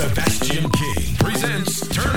that King presents you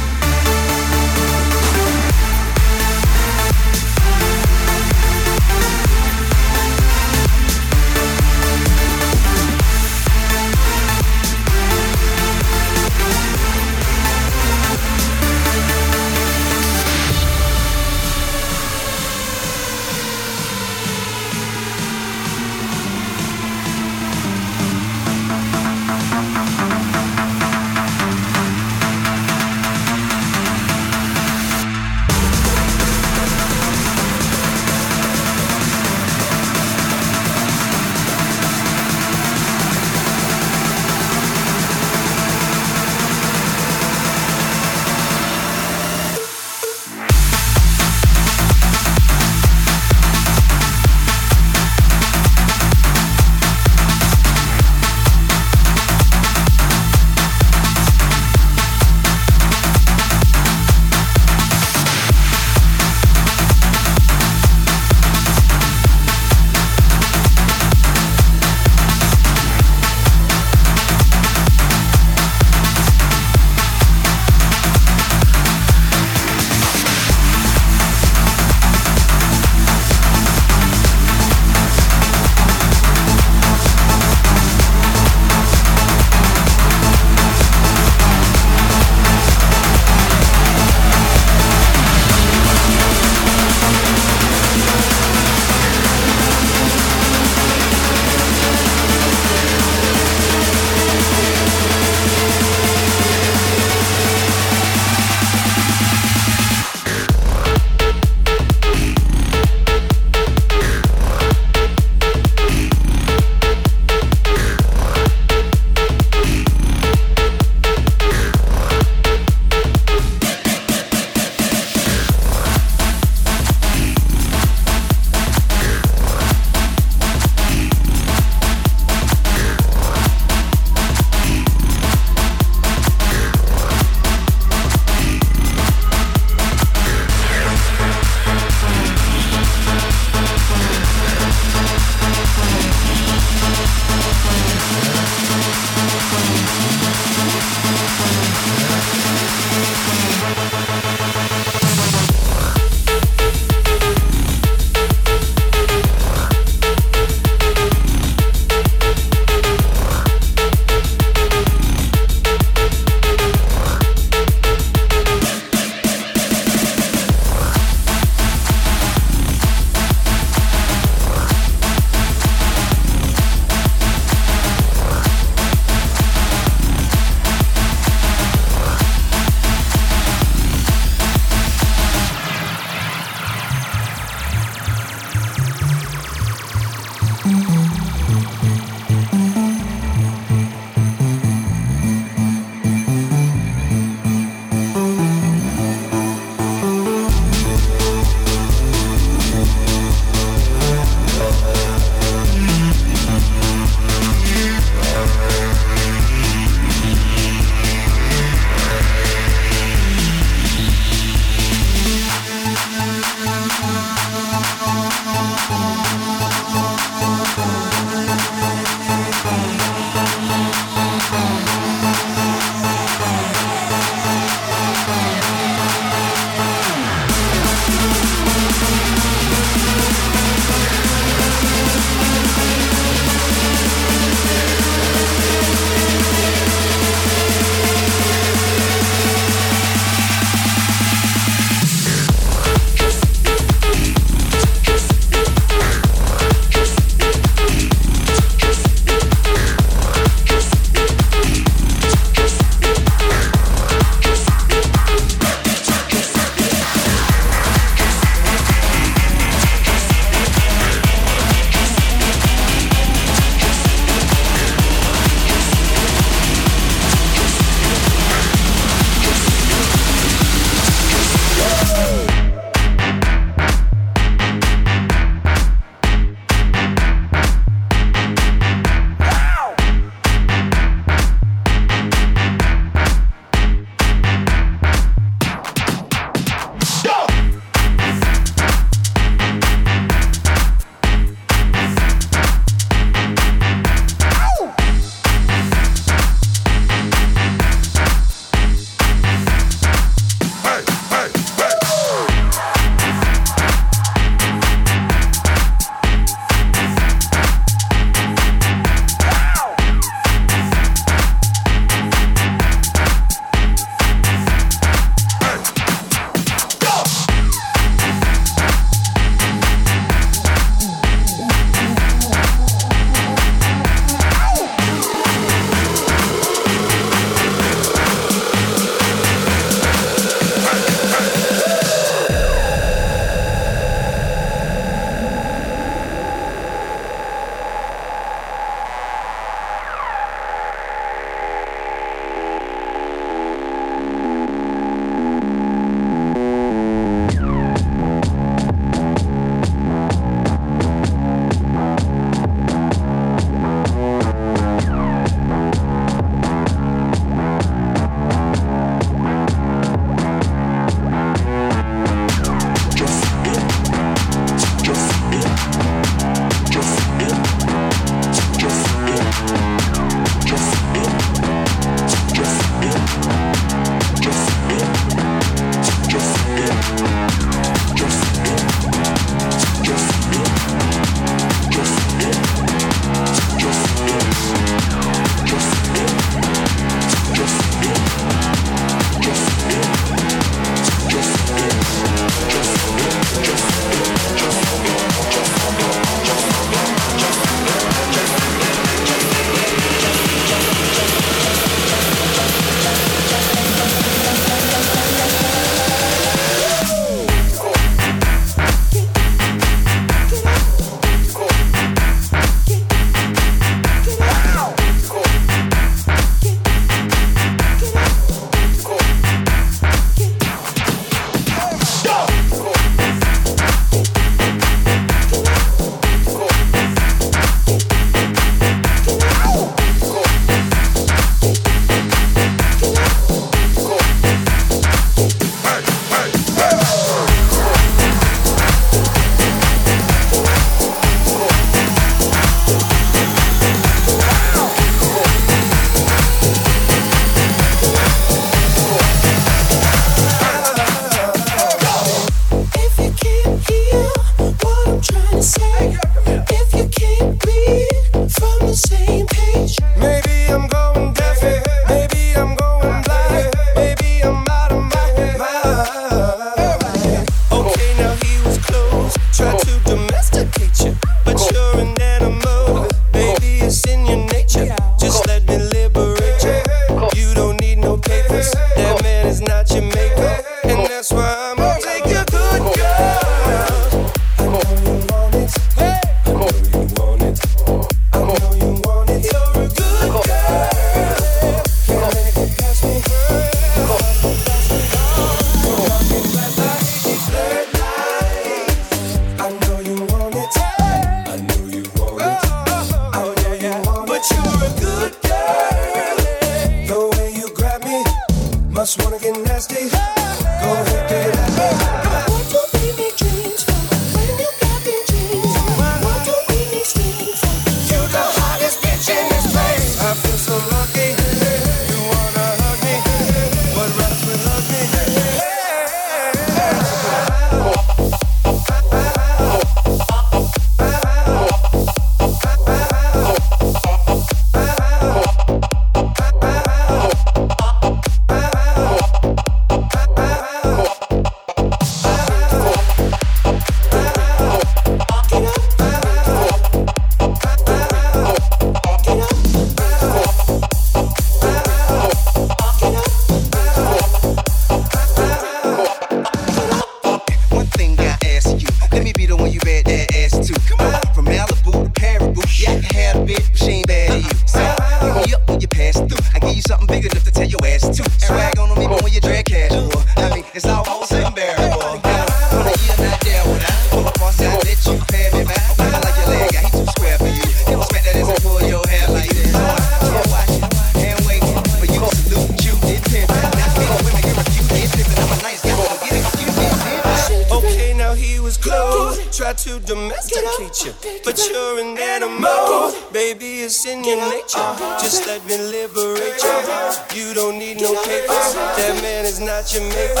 In your nature. Just let me liberate you. You don't need no paper. That man is not your maker,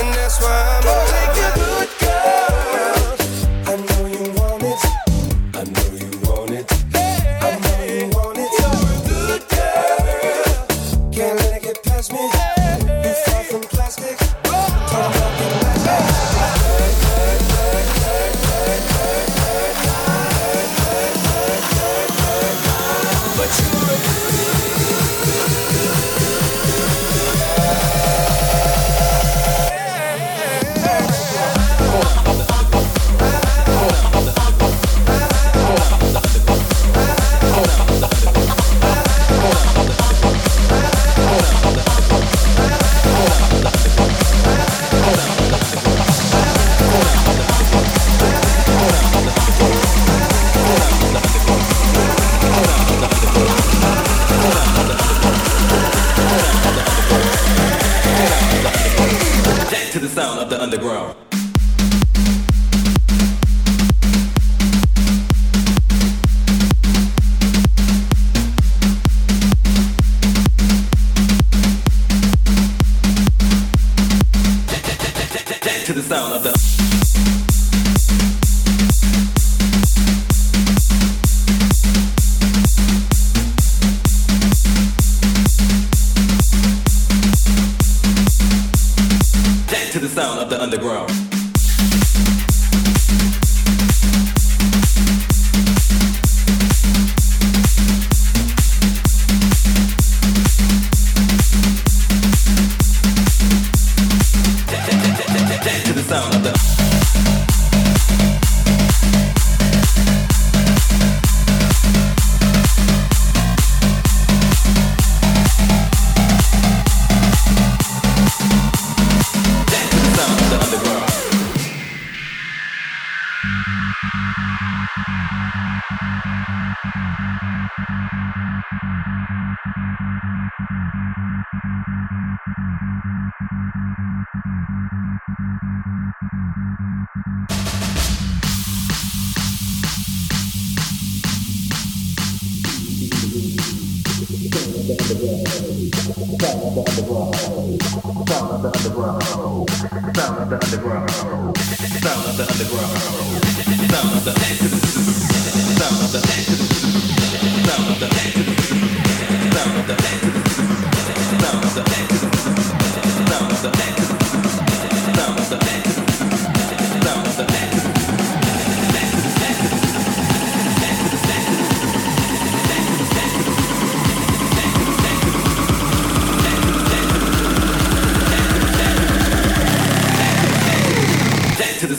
and that's why I'm.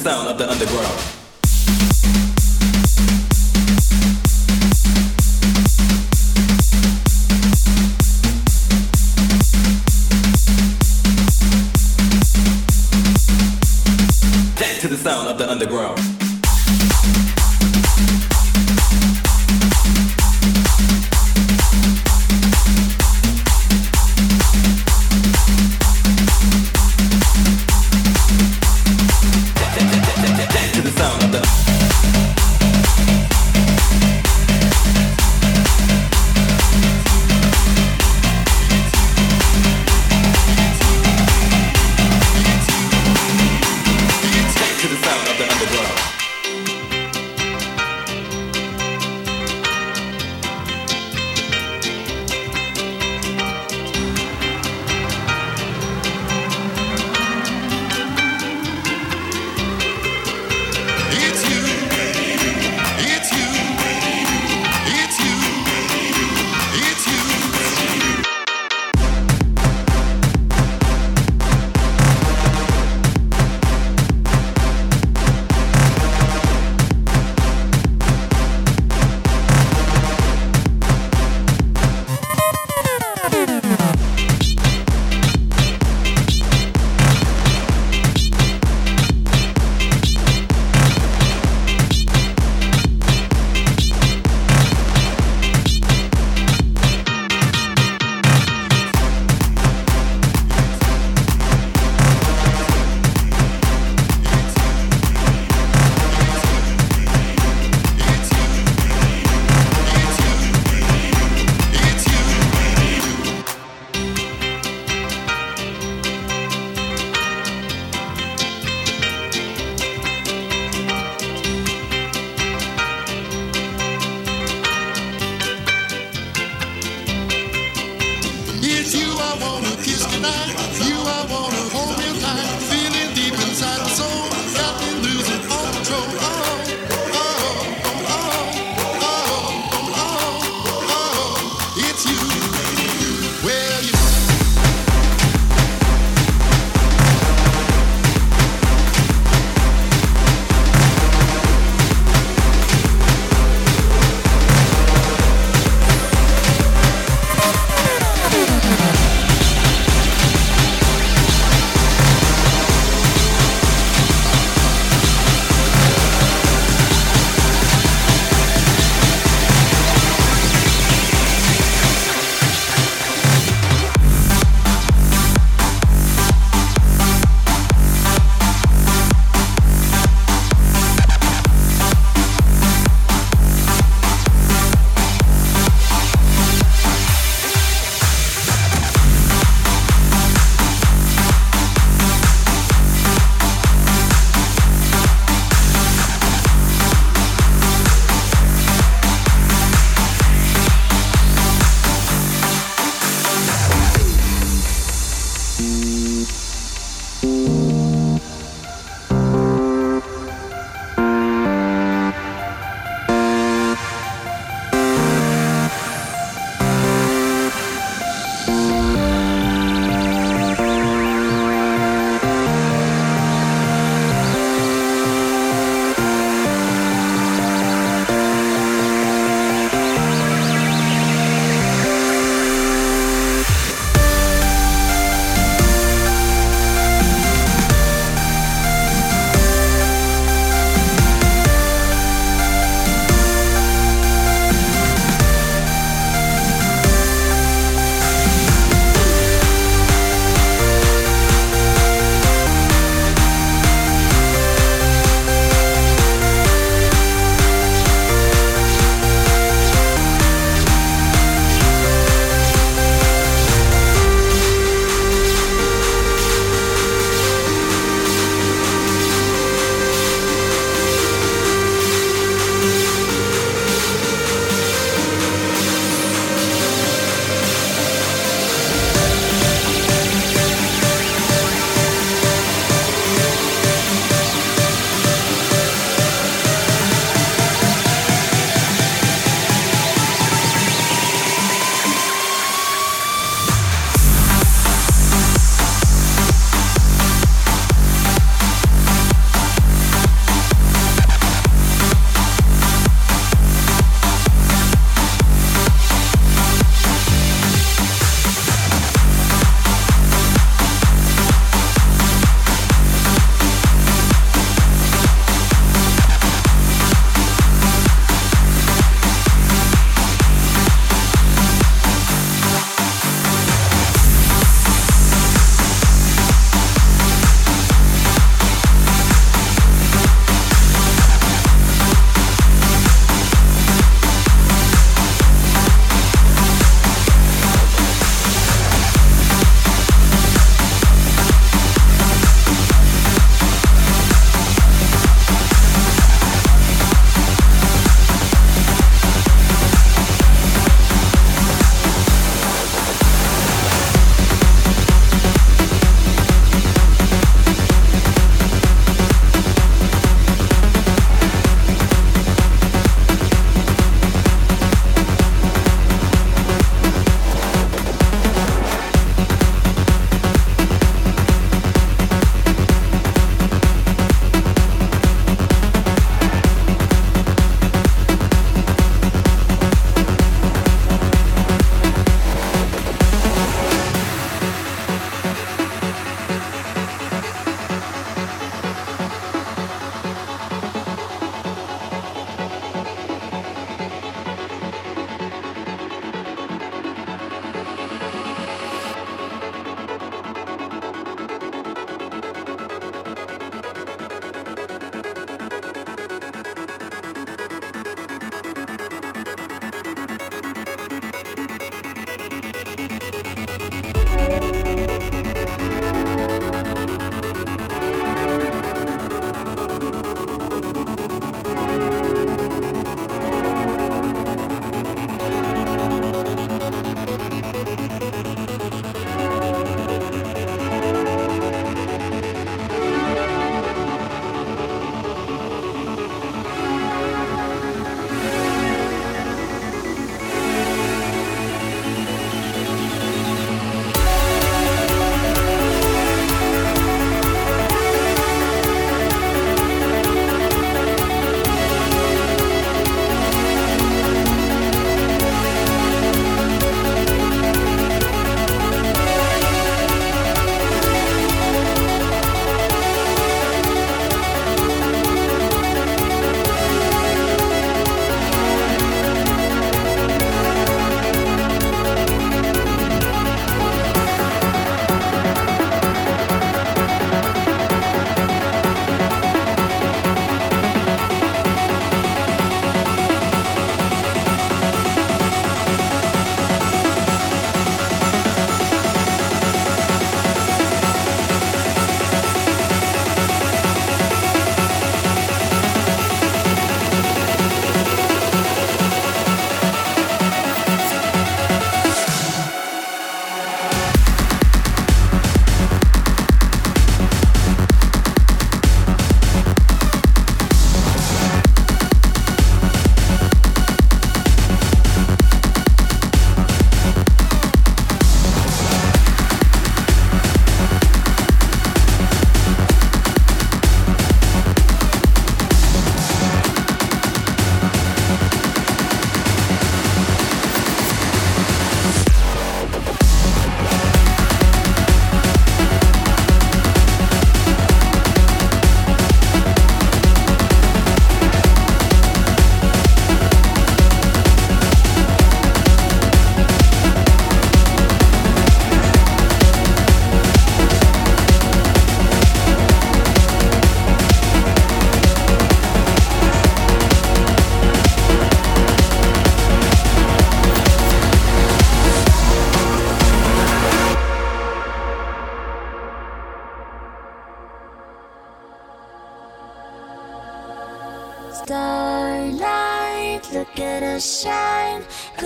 Sound of the underground.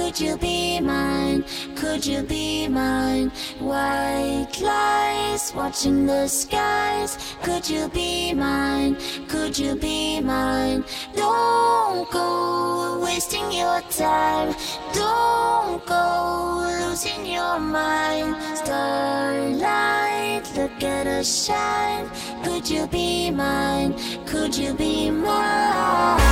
Could you be mine? Could you be mine? White lies watching the skies. Could you be mine? Could you be mine? Don't go wasting your time. Don't go losing your mind. Starlight, look at us shine. Could you be mine? Could you be mine?